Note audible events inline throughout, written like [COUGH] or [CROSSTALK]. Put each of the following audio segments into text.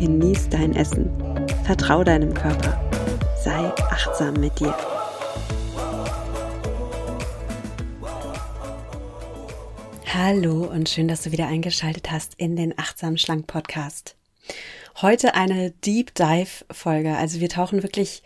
genieß dein Essen, vertrau deinem Körper, sei achtsam mit dir. Hallo und schön, dass du wieder eingeschaltet hast in den Achtsam Schlank Podcast. Heute eine Deep Dive Folge. Also wir tauchen wirklich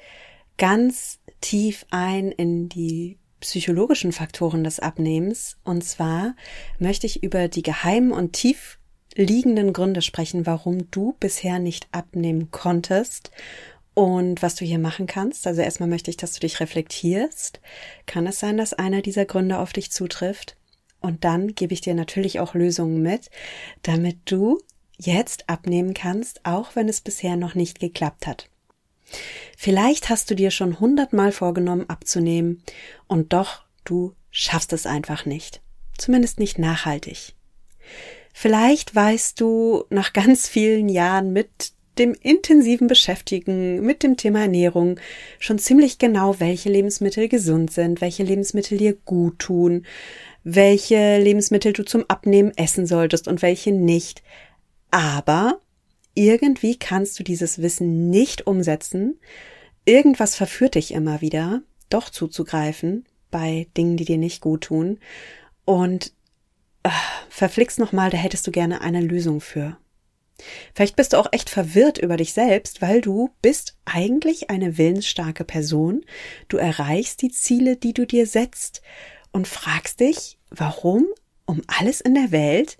ganz tief ein in die psychologischen Faktoren des Abnehmens. Und zwar möchte ich über die geheimen und tief liegenden Gründe sprechen, warum du bisher nicht abnehmen konntest und was du hier machen kannst. Also erstmal möchte ich, dass du dich reflektierst. Kann es sein, dass einer dieser Gründe auf dich zutrifft? Und dann gebe ich dir natürlich auch Lösungen mit, damit du jetzt abnehmen kannst, auch wenn es bisher noch nicht geklappt hat. Vielleicht hast du dir schon hundertmal vorgenommen abzunehmen und doch du schaffst es einfach nicht. Zumindest nicht nachhaltig. Vielleicht weißt du nach ganz vielen Jahren mit dem intensiven Beschäftigen mit dem Thema Ernährung schon ziemlich genau, welche Lebensmittel gesund sind, welche Lebensmittel dir gut tun, welche Lebensmittel du zum Abnehmen essen solltest und welche nicht. Aber irgendwie kannst du dieses Wissen nicht umsetzen. Irgendwas verführt dich immer wieder, doch zuzugreifen bei Dingen, die dir nicht gut tun. Und verflixt nochmal, da hättest du gerne eine Lösung für. Vielleicht bist du auch echt verwirrt über dich selbst, weil du bist eigentlich eine willensstarke Person. Du erreichst die Ziele, die du dir setzt und fragst dich, warum um alles in der Welt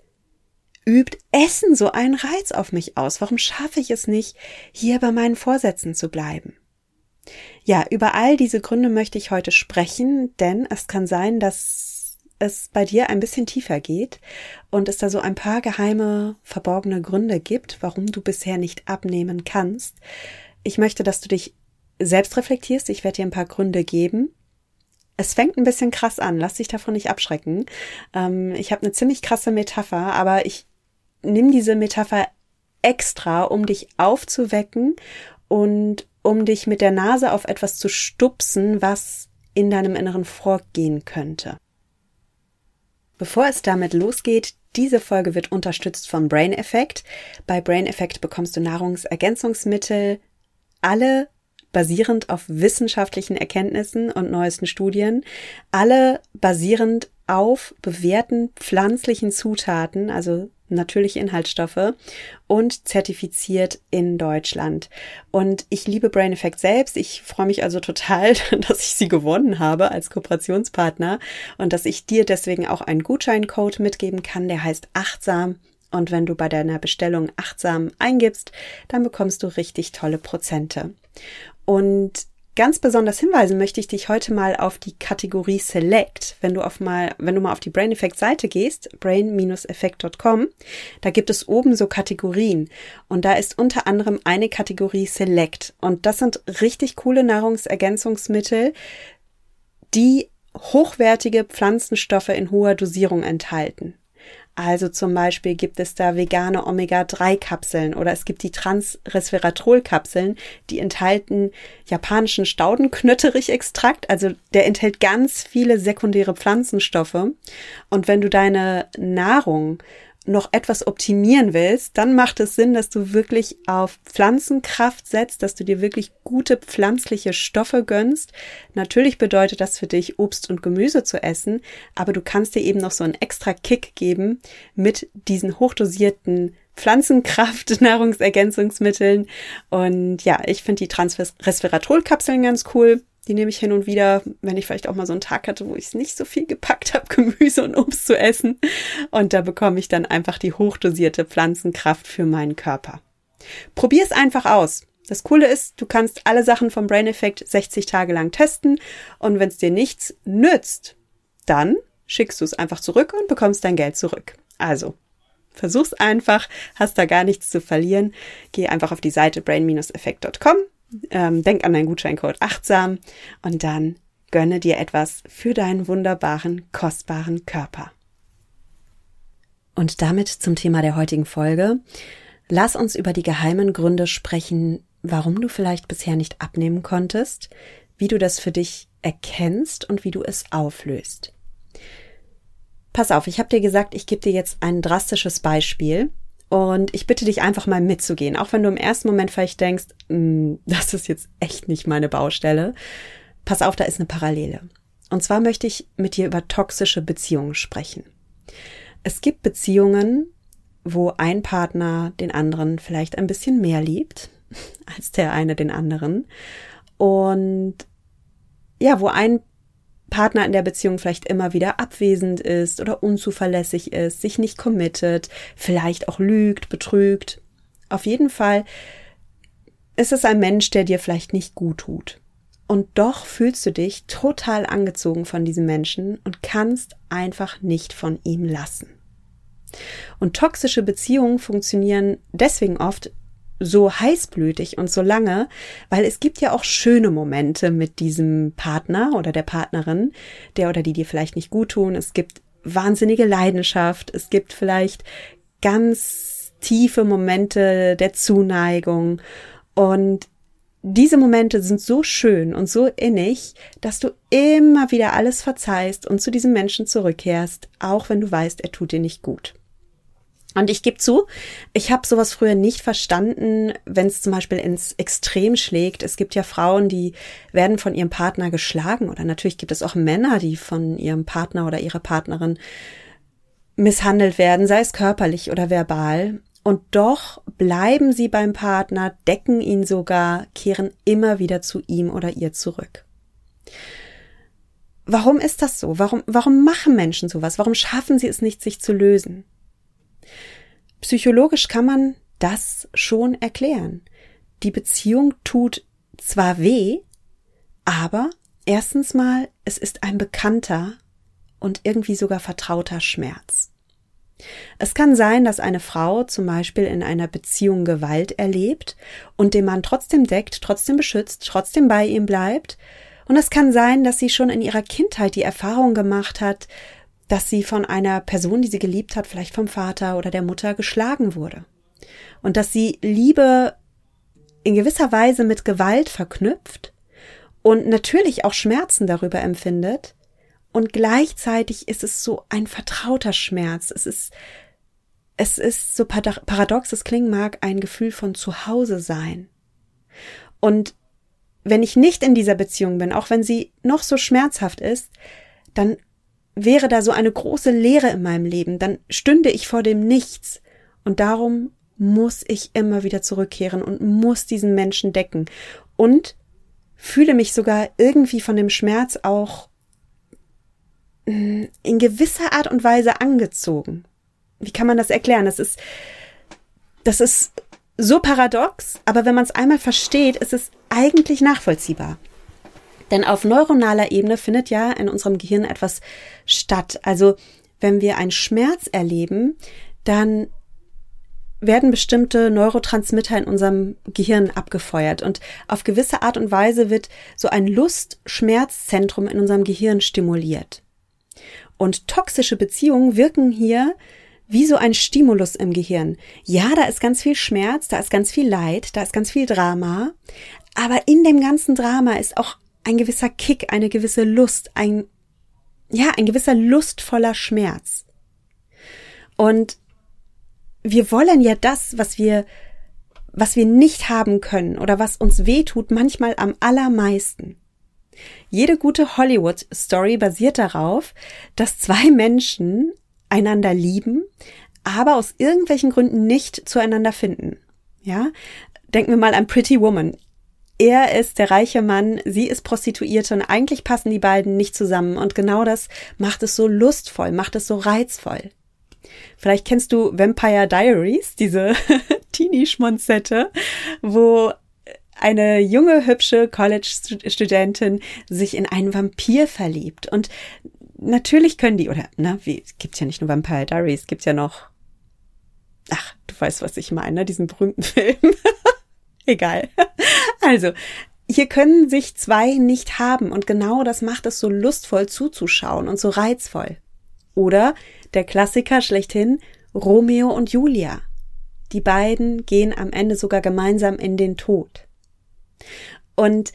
übt Essen so einen Reiz auf mich aus? Warum schaffe ich es nicht, hier bei meinen Vorsätzen zu bleiben? Ja, über all diese Gründe möchte ich heute sprechen, denn es kann sein, dass es bei dir ein bisschen tiefer geht und es da so ein paar geheime, verborgene Gründe gibt, warum du bisher nicht abnehmen kannst. Ich möchte, dass du dich selbst reflektierst. Ich werde dir ein paar Gründe geben. Es fängt ein bisschen krass an, lass dich davon nicht abschrecken. Ähm, ich habe eine ziemlich krasse Metapher, aber ich nimm diese Metapher extra, um dich aufzuwecken und um dich mit der Nase auf etwas zu stupsen, was in deinem Inneren vorgehen könnte. Bevor es damit losgeht, diese Folge wird unterstützt vom Brain Effect. Bei Brain Effect bekommst du Nahrungsergänzungsmittel, alle basierend auf wissenschaftlichen Erkenntnissen und neuesten Studien, alle basierend auf bewährten pflanzlichen Zutaten, also natürliche Inhaltsstoffe und zertifiziert in Deutschland. Und ich liebe Brain Effect selbst. Ich freue mich also total, [LAUGHS] dass ich sie gewonnen habe als Kooperationspartner und dass ich dir deswegen auch einen Gutscheincode mitgeben kann, der heißt achtsam. Und wenn du bei deiner Bestellung achtsam eingibst, dann bekommst du richtig tolle Prozente. Und Ganz besonders hinweisen möchte ich dich heute mal auf die Kategorie Select. Wenn du auf mal, wenn du mal auf die Brain Effect Seite gehst, brain-effect.com, da gibt es oben so Kategorien. Und da ist unter anderem eine Kategorie Select. Und das sind richtig coole Nahrungsergänzungsmittel, die hochwertige Pflanzenstoffe in hoher Dosierung enthalten. Also zum Beispiel gibt es da vegane Omega-3-Kapseln oder es gibt die Transresveratrol-Kapseln, die enthalten japanischen Staudenknötterich-Extrakt. Also der enthält ganz viele sekundäre Pflanzenstoffe. Und wenn du deine Nahrung noch etwas optimieren willst, dann macht es Sinn, dass du wirklich auf Pflanzenkraft setzt, dass du dir wirklich gute pflanzliche Stoffe gönnst. Natürlich bedeutet das für dich, Obst und Gemüse zu essen, aber du kannst dir eben noch so einen extra Kick geben mit diesen hochdosierten Pflanzenkraft, [LAUGHS] Nahrungsergänzungsmitteln. Und ja, ich finde die Transresveratrol-Kapseln ganz cool. Die nehme ich hin und wieder, wenn ich vielleicht auch mal so einen Tag hatte, wo ich nicht so viel gepackt habe, [LAUGHS] Gemüse und Obst zu essen. Und da bekomme ich dann einfach die hochdosierte Pflanzenkraft für meinen Körper. Probier es einfach aus. Das Coole ist, du kannst alle Sachen vom Brain Effect 60 Tage lang testen und wenn es dir nichts nützt, dann schickst du es einfach zurück und bekommst dein Geld zurück. Also, Versuch's einfach, hast da gar nichts zu verlieren. Geh einfach auf die Seite brain-effekt.com, ähm, denk an deinen Gutscheincode achtsam und dann gönne dir etwas für deinen wunderbaren, kostbaren Körper. Und damit zum Thema der heutigen Folge. Lass uns über die geheimen Gründe sprechen, warum du vielleicht bisher nicht abnehmen konntest, wie du das für dich erkennst und wie du es auflöst. Pass auf, ich habe dir gesagt, ich gebe dir jetzt ein drastisches Beispiel und ich bitte dich einfach mal mitzugehen, auch wenn du im ersten Moment vielleicht denkst, hm, das ist jetzt echt nicht meine Baustelle. Pass auf, da ist eine Parallele. Und zwar möchte ich mit dir über toxische Beziehungen sprechen. Es gibt Beziehungen, wo ein Partner den anderen vielleicht ein bisschen mehr liebt [LAUGHS] als der eine den anderen. Und ja, wo ein Partner in der Beziehung vielleicht immer wieder abwesend ist oder unzuverlässig ist, sich nicht committet, vielleicht auch lügt, betrügt. Auf jeden Fall ist es ein Mensch, der dir vielleicht nicht gut tut. Und doch fühlst du dich total angezogen von diesem Menschen und kannst einfach nicht von ihm lassen. Und toxische Beziehungen funktionieren deswegen oft so heißblütig und so lange, weil es gibt ja auch schöne Momente mit diesem Partner oder der Partnerin, der oder die dir vielleicht nicht gut tun. Es gibt wahnsinnige Leidenschaft. Es gibt vielleicht ganz tiefe Momente der Zuneigung und diese Momente sind so schön und so innig, dass du immer wieder alles verzeihst und zu diesem Menschen zurückkehrst, auch wenn du weißt, er tut dir nicht gut. Und ich gebe zu, ich habe sowas früher nicht verstanden, wenn es zum Beispiel ins Extrem schlägt. Es gibt ja Frauen, die werden von ihrem Partner geschlagen oder natürlich gibt es auch Männer, die von ihrem Partner oder ihrer Partnerin misshandelt werden, sei es körperlich oder verbal. Und doch bleiben sie beim Partner, decken ihn sogar, kehren immer wieder zu ihm oder ihr zurück. Warum ist das so? Warum, warum machen Menschen sowas? Warum schaffen sie es nicht, sich zu lösen? Psychologisch kann man das schon erklären. Die Beziehung tut zwar weh, aber erstens mal, es ist ein bekannter und irgendwie sogar vertrauter Schmerz. Es kann sein, dass eine Frau zum Beispiel in einer Beziehung Gewalt erlebt und den Mann trotzdem deckt, trotzdem beschützt, trotzdem bei ihm bleibt. Und es kann sein, dass sie schon in ihrer Kindheit die Erfahrung gemacht hat, dass sie von einer Person, die sie geliebt hat, vielleicht vom Vater oder der Mutter geschlagen wurde. Und dass sie Liebe in gewisser Weise mit Gewalt verknüpft und natürlich auch Schmerzen darüber empfindet. Und gleichzeitig ist es so ein vertrauter Schmerz. Es ist, es ist so paradox es klingen mag, ein Gefühl von Zuhause sein. Und wenn ich nicht in dieser Beziehung bin, auch wenn sie noch so schmerzhaft ist, dann wäre da so eine große Leere in meinem Leben, dann stünde ich vor dem Nichts. Und darum muss ich immer wieder zurückkehren und muss diesen Menschen decken. Und fühle mich sogar irgendwie von dem Schmerz auch mm, in gewisser Art und Weise angezogen. Wie kann man das erklären? Das ist, das ist so paradox, aber wenn man es einmal versteht, ist es eigentlich nachvollziehbar. Denn auf neuronaler Ebene findet ja in unserem Gehirn etwas statt. Also wenn wir einen Schmerz erleben, dann werden bestimmte Neurotransmitter in unserem Gehirn abgefeuert und auf gewisse Art und Weise wird so ein Lust-Schmerzzentrum in unserem Gehirn stimuliert. Und toxische Beziehungen wirken hier wie so ein Stimulus im Gehirn. Ja, da ist ganz viel Schmerz, da ist ganz viel Leid, da ist ganz viel Drama, aber in dem ganzen Drama ist auch ein gewisser Kick, eine gewisse Lust, ein, ja, ein gewisser lustvoller Schmerz. Und wir wollen ja das, was wir, was wir nicht haben können oder was uns wehtut, manchmal am allermeisten. Jede gute Hollywood-Story basiert darauf, dass zwei Menschen einander lieben, aber aus irgendwelchen Gründen nicht zueinander finden. Ja, denken wir mal an Pretty Woman. Er ist der reiche Mann, sie ist Prostituierte und eigentlich passen die beiden nicht zusammen und genau das macht es so lustvoll, macht es so reizvoll. Vielleicht kennst du Vampire Diaries, diese [LAUGHS] Teenie-Schmonzette, wo eine junge, hübsche College-Studentin sich in einen Vampir verliebt. Und natürlich können die, oder, na, wie, gibt's ja nicht nur Vampire Diaries, gibt's ja noch Du weißt, was ich meine, ne? diesen berühmten [LAUGHS] Film. Egal. [LAUGHS] Also, hier können sich zwei nicht haben und genau das macht es so lustvoll zuzuschauen und so reizvoll. Oder der Klassiker schlechthin, Romeo und Julia. Die beiden gehen am Ende sogar gemeinsam in den Tod. Und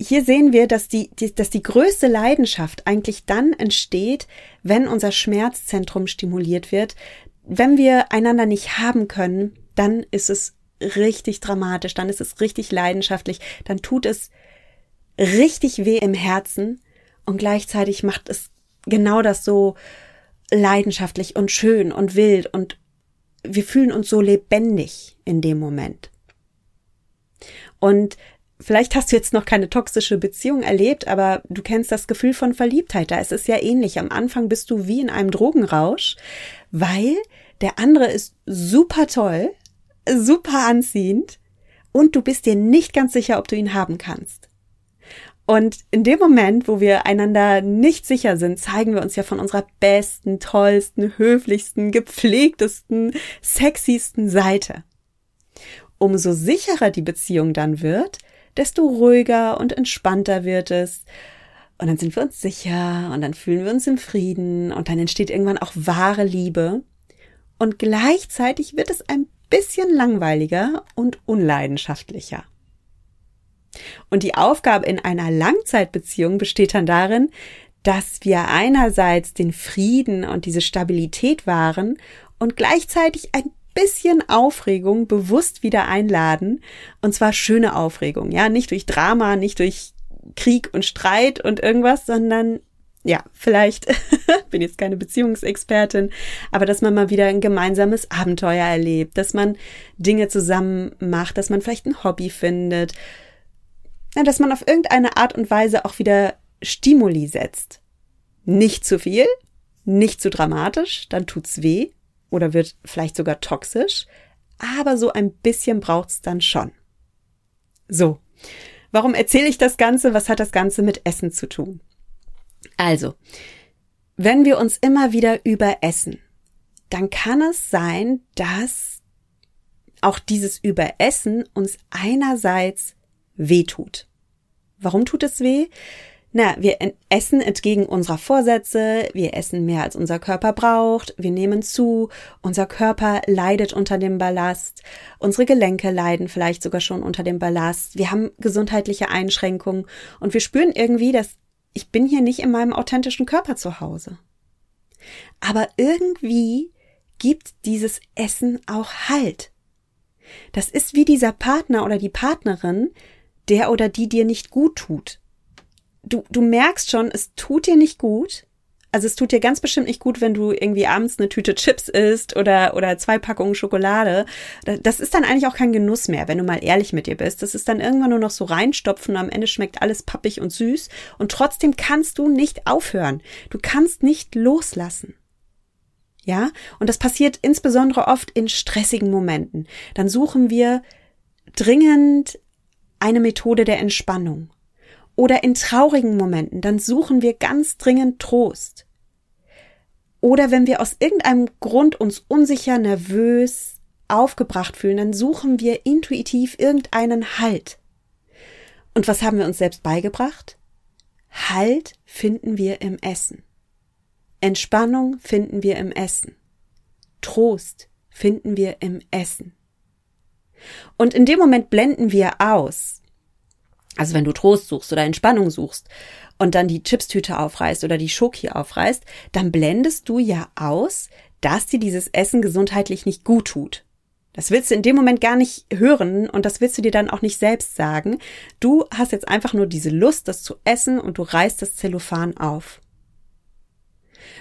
hier sehen wir, dass die, die, dass die größte Leidenschaft eigentlich dann entsteht, wenn unser Schmerzzentrum stimuliert wird. Wenn wir einander nicht haben können, dann ist es richtig dramatisch, dann ist es richtig leidenschaftlich, dann tut es richtig weh im Herzen und gleichzeitig macht es genau das so leidenschaftlich und schön und wild und wir fühlen uns so lebendig in dem Moment. Und vielleicht hast du jetzt noch keine toxische Beziehung erlebt, aber du kennst das Gefühl von Verliebtheit. Da ist es ja ähnlich. Am Anfang bist du wie in einem Drogenrausch, weil der andere ist super toll, super anziehend und du bist dir nicht ganz sicher, ob du ihn haben kannst. Und in dem Moment, wo wir einander nicht sicher sind, zeigen wir uns ja von unserer besten, tollsten, höflichsten, gepflegtesten, sexiesten Seite. Umso sicherer die Beziehung dann wird, desto ruhiger und entspannter wird es. Und dann sind wir uns sicher und dann fühlen wir uns im Frieden und dann entsteht irgendwann auch wahre Liebe. Und gleichzeitig wird es ein bisschen langweiliger und unleidenschaftlicher. Und die Aufgabe in einer Langzeitbeziehung besteht dann darin, dass wir einerseits den Frieden und diese Stabilität wahren und gleichzeitig ein bisschen Aufregung bewusst wieder einladen. Und zwar schöne Aufregung, ja, nicht durch Drama, nicht durch Krieg und Streit und irgendwas, sondern ja, vielleicht [LAUGHS] bin jetzt keine Beziehungsexpertin, aber dass man mal wieder ein gemeinsames Abenteuer erlebt, dass man Dinge zusammen macht, dass man vielleicht ein Hobby findet, ja, dass man auf irgendeine Art und Weise auch wieder Stimuli setzt. Nicht zu viel, nicht zu dramatisch, dann tut's weh oder wird vielleicht sogar toxisch, aber so ein bisschen braucht's dann schon. So. Warum erzähle ich das Ganze? Was hat das Ganze mit Essen zu tun? Also, wenn wir uns immer wieder überessen, dann kann es sein, dass auch dieses Überessen uns einerseits wehtut. Warum tut es weh? Na, wir essen entgegen unserer Vorsätze, wir essen mehr als unser Körper braucht, wir nehmen zu, unser Körper leidet unter dem Ballast, unsere Gelenke leiden vielleicht sogar schon unter dem Ballast, wir haben gesundheitliche Einschränkungen und wir spüren irgendwie, dass ich bin hier nicht in meinem authentischen Körper zu Hause. Aber irgendwie gibt dieses Essen auch Halt. Das ist wie dieser Partner oder die Partnerin, der oder die dir nicht gut tut. Du, du merkst schon, es tut dir nicht gut. Also es tut dir ganz bestimmt nicht gut, wenn du irgendwie abends eine Tüte Chips isst oder, oder zwei Packungen Schokolade. Das ist dann eigentlich auch kein Genuss mehr, wenn du mal ehrlich mit dir bist. Das ist dann irgendwann nur noch so reinstopfen und am Ende schmeckt alles pappig und süß. Und trotzdem kannst du nicht aufhören. Du kannst nicht loslassen. Ja, und das passiert insbesondere oft in stressigen Momenten. Dann suchen wir dringend eine Methode der Entspannung. Oder in traurigen Momenten, dann suchen wir ganz dringend Trost. Oder wenn wir aus irgendeinem Grund uns unsicher, nervös, aufgebracht fühlen, dann suchen wir intuitiv irgendeinen Halt. Und was haben wir uns selbst beigebracht? Halt finden wir im Essen. Entspannung finden wir im Essen. Trost finden wir im Essen. Und in dem Moment blenden wir aus. Also wenn du Trost suchst oder Entspannung suchst und dann die Chipstüte aufreißt oder die Schoki aufreißt, dann blendest du ja aus, dass dir dieses Essen gesundheitlich nicht gut tut. Das willst du in dem Moment gar nicht hören und das willst du dir dann auch nicht selbst sagen. Du hast jetzt einfach nur diese Lust, das zu essen und du reißt das Zellophan auf.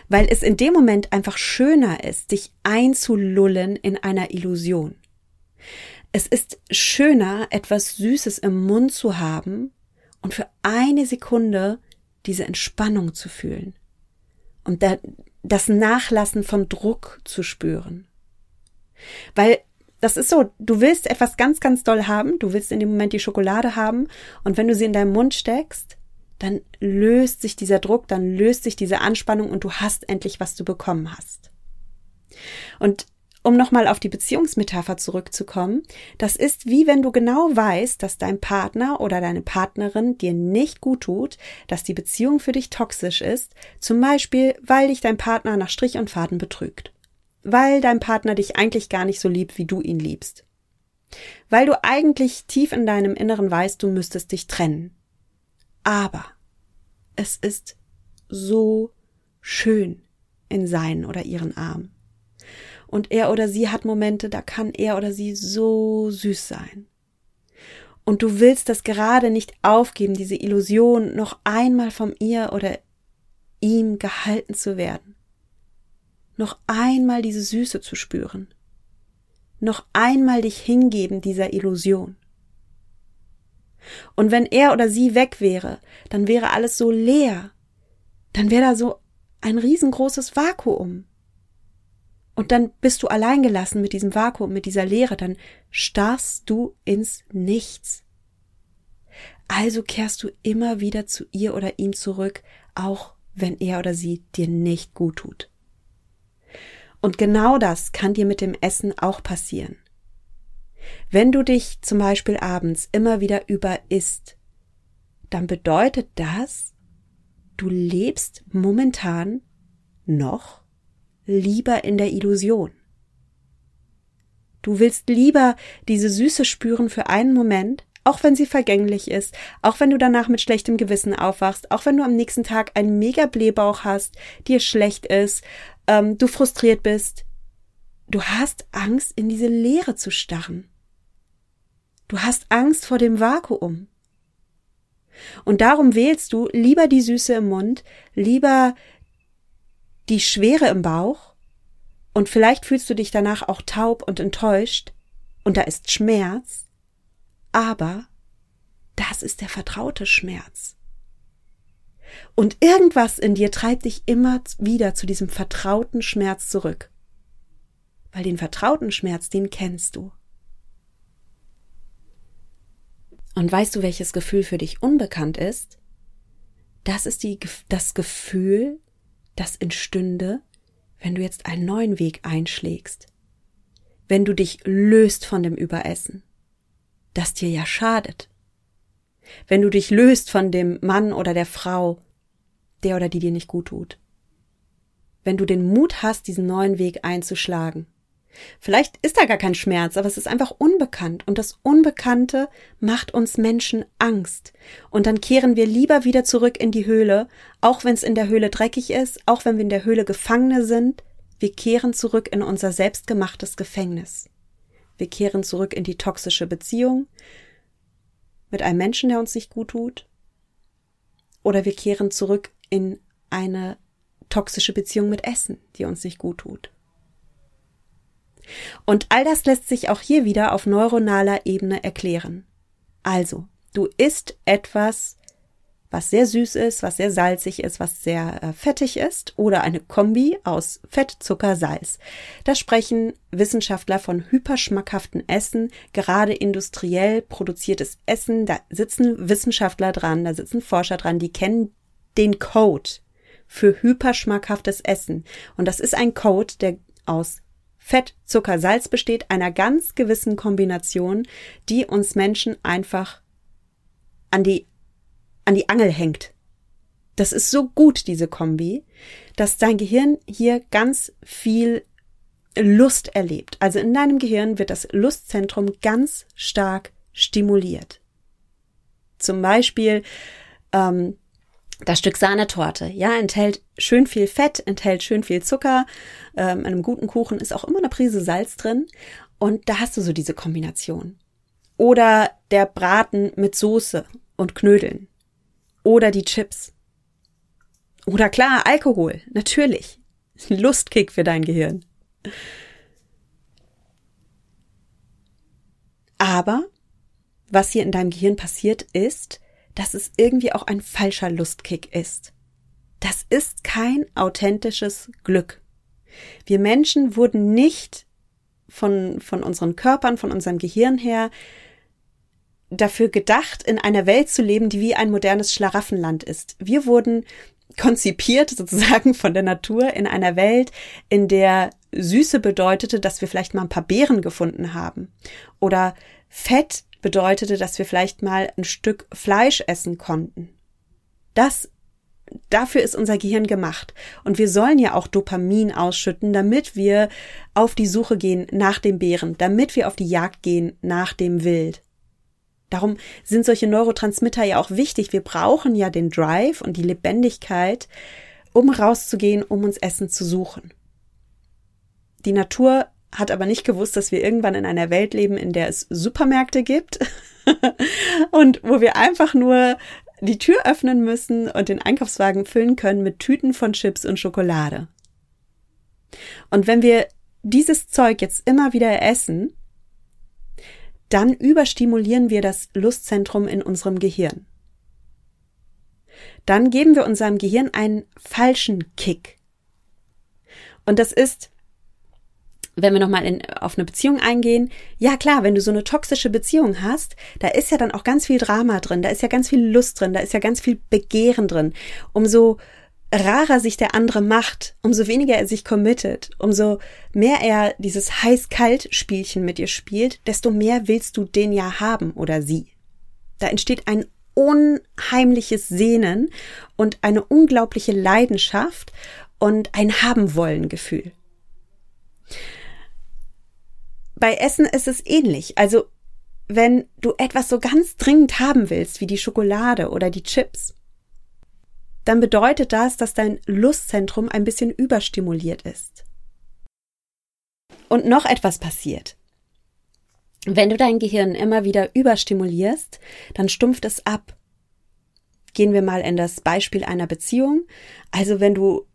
Weil es in dem Moment einfach schöner ist, dich einzulullen in einer Illusion. Es ist schöner, etwas Süßes im Mund zu haben und für eine Sekunde diese Entspannung zu fühlen und das Nachlassen von Druck zu spüren. Weil das ist so, du willst etwas ganz, ganz doll haben, du willst in dem Moment die Schokolade haben und wenn du sie in deinem Mund steckst, dann löst sich dieser Druck, dann löst sich diese Anspannung und du hast endlich, was du bekommen hast. Und um nochmal auf die Beziehungsmetapher zurückzukommen, das ist wie wenn du genau weißt, dass dein Partner oder deine Partnerin dir nicht gut tut, dass die Beziehung für dich toxisch ist, zum Beispiel, weil dich dein Partner nach Strich und Faden betrügt, weil dein Partner dich eigentlich gar nicht so liebt, wie du ihn liebst, weil du eigentlich tief in deinem Inneren weißt, du müsstest dich trennen. Aber es ist so schön in seinen oder ihren Armen. Und er oder sie hat Momente, da kann er oder sie so süß sein. Und du willst das gerade nicht aufgeben, diese Illusion, noch einmal vom ihr oder ihm gehalten zu werden. Noch einmal diese Süße zu spüren. Noch einmal dich hingeben dieser Illusion. Und wenn er oder sie weg wäre, dann wäre alles so leer. Dann wäre da so ein riesengroßes Vakuum. Und dann bist du alleingelassen mit diesem Vakuum, mit dieser Leere, dann starrst du ins Nichts. Also kehrst du immer wieder zu ihr oder ihm zurück, auch wenn er oder sie dir nicht gut tut. Und genau das kann dir mit dem Essen auch passieren. Wenn du dich zum Beispiel abends immer wieder überisst, dann bedeutet das, du lebst momentan noch lieber in der Illusion. Du willst lieber diese Süße spüren für einen Moment, auch wenn sie vergänglich ist, auch wenn du danach mit schlechtem Gewissen aufwachst, auch wenn du am nächsten Tag einen mega Blähbauch hast, dir schlecht ist, ähm, du frustriert bist. Du hast Angst, in diese Leere zu starren. Du hast Angst vor dem Vakuum. Und darum wählst du lieber die Süße im Mund, lieber die Schwere im Bauch und vielleicht fühlst du dich danach auch taub und enttäuscht und da ist Schmerz, aber das ist der vertraute Schmerz. Und irgendwas in dir treibt dich immer wieder zu diesem vertrauten Schmerz zurück. Weil den vertrauten Schmerz, den kennst du. Und weißt du, welches Gefühl für dich unbekannt ist? Das ist die, das Gefühl, das entstünde, wenn du jetzt einen neuen Weg einschlägst, wenn du dich löst von dem Überessen, das dir ja schadet, wenn du dich löst von dem Mann oder der Frau, der oder die dir nicht gut tut, wenn du den Mut hast, diesen neuen Weg einzuschlagen, Vielleicht ist da gar kein Schmerz, aber es ist einfach unbekannt und das Unbekannte macht uns Menschen Angst. Und dann kehren wir lieber wieder zurück in die Höhle, auch wenn es in der Höhle dreckig ist, auch wenn wir in der Höhle Gefangene sind, wir kehren zurück in unser selbstgemachtes Gefängnis. Wir kehren zurück in die toxische Beziehung mit einem Menschen, der uns nicht gut tut. Oder wir kehren zurück in eine toxische Beziehung mit Essen, die uns nicht gut tut. Und all das lässt sich auch hier wieder auf neuronaler Ebene erklären. Also, du isst etwas, was sehr süß ist, was sehr salzig ist, was sehr äh, fettig ist oder eine Kombi aus Fett, Zucker, Salz. Da sprechen Wissenschaftler von hyperschmackhaften Essen, gerade industriell produziertes Essen. Da sitzen Wissenschaftler dran, da sitzen Forscher dran, die kennen den Code für hyperschmackhaftes Essen. Und das ist ein Code, der aus Fett, Zucker, Salz besteht einer ganz gewissen Kombination, die uns Menschen einfach an die, an die Angel hängt. Das ist so gut, diese Kombi, dass dein Gehirn hier ganz viel Lust erlebt. Also in deinem Gehirn wird das Lustzentrum ganz stark stimuliert. Zum Beispiel ähm, das Stück Sahnetorte, ja, enthält schön viel Fett, enthält schön viel Zucker. Ähm, in einem guten Kuchen ist auch immer eine Prise Salz drin. Und da hast du so diese Kombination. Oder der Braten mit Soße und Knödeln. Oder die Chips. Oder klar, Alkohol, natürlich. [LAUGHS] Lustkick für dein Gehirn. Aber was hier in deinem Gehirn passiert ist, dass es irgendwie auch ein falscher Lustkick ist. Das ist kein authentisches Glück. Wir Menschen wurden nicht von, von unseren Körpern, von unserem Gehirn her dafür gedacht, in einer Welt zu leben, die wie ein modernes Schlaraffenland ist. Wir wurden konzipiert [LAUGHS] sozusagen von der Natur in einer Welt, in der Süße bedeutete, dass wir vielleicht mal ein paar Beeren gefunden haben. Oder Fett bedeutete, dass wir vielleicht mal ein Stück Fleisch essen konnten. Das dafür ist unser Gehirn gemacht. Und wir sollen ja auch Dopamin ausschütten, damit wir auf die Suche gehen nach dem Bären, damit wir auf die Jagd gehen nach dem Wild. Darum sind solche Neurotransmitter ja auch wichtig. Wir brauchen ja den Drive und die Lebendigkeit, um rauszugehen, um uns Essen zu suchen. Die Natur hat aber nicht gewusst, dass wir irgendwann in einer Welt leben, in der es Supermärkte gibt [LAUGHS] und wo wir einfach nur die Tür öffnen müssen und den Einkaufswagen füllen können mit Tüten von Chips und Schokolade. Und wenn wir dieses Zeug jetzt immer wieder essen, dann überstimulieren wir das Lustzentrum in unserem Gehirn. Dann geben wir unserem Gehirn einen falschen Kick. Und das ist wenn wir nochmal auf eine Beziehung eingehen, ja klar, wenn du so eine toxische Beziehung hast, da ist ja dann auch ganz viel Drama drin, da ist ja ganz viel Lust drin, da ist ja ganz viel Begehren drin. Umso rarer sich der andere macht, umso weniger er sich committet, umso mehr er dieses heiß-kalt-Spielchen mit dir spielt, desto mehr willst du den ja haben oder sie. Da entsteht ein unheimliches Sehnen und eine unglaubliche Leidenschaft und ein Haben-Wollen-Gefühl. Bei Essen ist es ähnlich. Also, wenn du etwas so ganz dringend haben willst, wie die Schokolade oder die Chips, dann bedeutet das, dass dein Lustzentrum ein bisschen überstimuliert ist. Und noch etwas passiert. Wenn du dein Gehirn immer wieder überstimulierst, dann stumpft es ab. Gehen wir mal in das Beispiel einer Beziehung. Also wenn du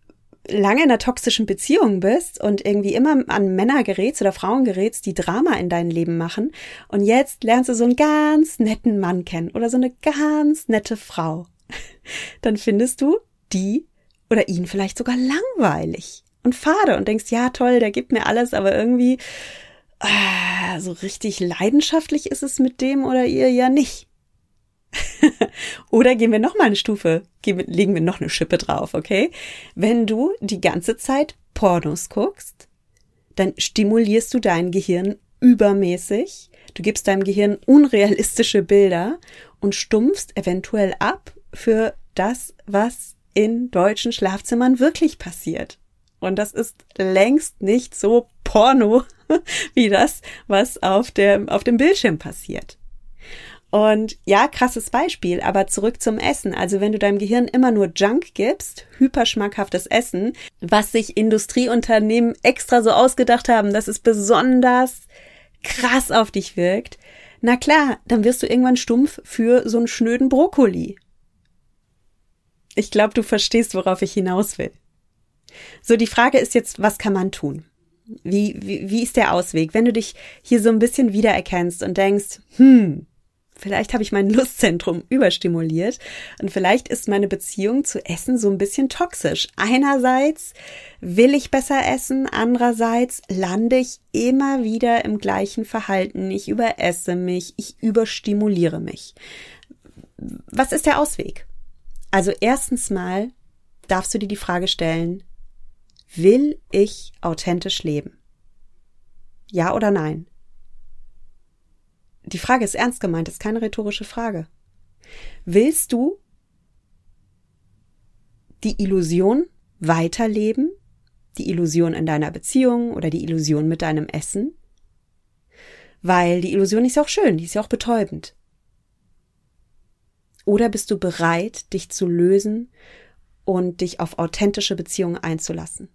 lange in einer toxischen Beziehung bist und irgendwie immer an Männer gerätst oder Frauen gerätst, die Drama in dein Leben machen und jetzt lernst du so einen ganz netten Mann kennen oder so eine ganz nette Frau, [LAUGHS] dann findest du die oder ihn vielleicht sogar langweilig und fade und denkst, ja toll, der gibt mir alles, aber irgendwie äh, so richtig leidenschaftlich ist es mit dem oder ihr ja nicht. [LAUGHS] Oder gehen wir noch mal eine Stufe, legen wir noch eine Schippe drauf, okay? Wenn du die ganze Zeit Pornos guckst, dann stimulierst du dein Gehirn übermäßig, du gibst deinem Gehirn unrealistische Bilder und stumpfst eventuell ab für das, was in deutschen Schlafzimmern wirklich passiert. Und das ist längst nicht so Porno [LAUGHS] wie das, was auf dem, auf dem Bildschirm passiert. Und ja, krasses Beispiel, aber zurück zum Essen. Also wenn du deinem Gehirn immer nur Junk gibst, hyperschmackhaftes Essen, was sich Industrieunternehmen extra so ausgedacht haben, dass es besonders krass auf dich wirkt, na klar, dann wirst du irgendwann stumpf für so einen schnöden Brokkoli. Ich glaube, du verstehst, worauf ich hinaus will. So, die Frage ist jetzt, was kann man tun? Wie, wie, wie ist der Ausweg? Wenn du dich hier so ein bisschen wiedererkennst und denkst, hm, Vielleicht habe ich mein [LAUGHS] Lustzentrum überstimuliert und vielleicht ist meine Beziehung zu Essen so ein bisschen toxisch. Einerseits will ich besser essen, andererseits lande ich immer wieder im gleichen Verhalten. Ich überesse mich, ich überstimuliere mich. Was ist der Ausweg? Also erstens mal darfst du dir die Frage stellen, will ich authentisch leben? Ja oder nein? Die Frage ist ernst gemeint, ist keine rhetorische Frage. Willst du die Illusion weiterleben? Die Illusion in deiner Beziehung oder die Illusion mit deinem Essen? Weil die Illusion ist ja auch schön, die ist ja auch betäubend. Oder bist du bereit, dich zu lösen und dich auf authentische Beziehungen einzulassen?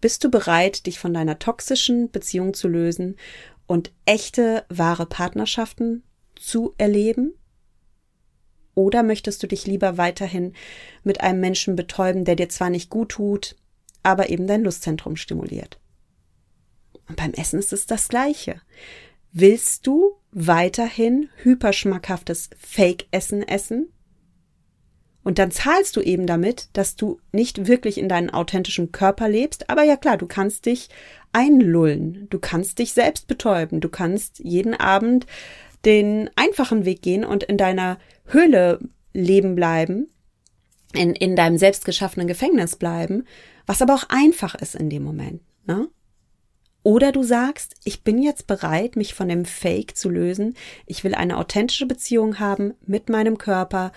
Bist du bereit, dich von deiner toxischen Beziehung zu lösen und echte, wahre Partnerschaften zu erleben? Oder möchtest du dich lieber weiterhin mit einem Menschen betäuben, der dir zwar nicht gut tut, aber eben dein Lustzentrum stimuliert? Und beim Essen ist es das Gleiche. Willst du weiterhin hyperschmackhaftes Fake-Essen essen? Und dann zahlst du eben damit, dass du nicht wirklich in deinen authentischen Körper lebst. Aber ja klar, du kannst dich einlullen. Du kannst dich selbst betäuben. Du kannst jeden Abend den einfachen Weg gehen und in deiner Höhle leben bleiben. in, in deinem selbstgeschaffenen Gefängnis bleiben, was aber auch einfach ist in dem Moment. Ne? Oder du sagst, ich bin jetzt bereit, mich von dem Fake zu lösen. Ich will eine authentische Beziehung haben mit meinem Körper,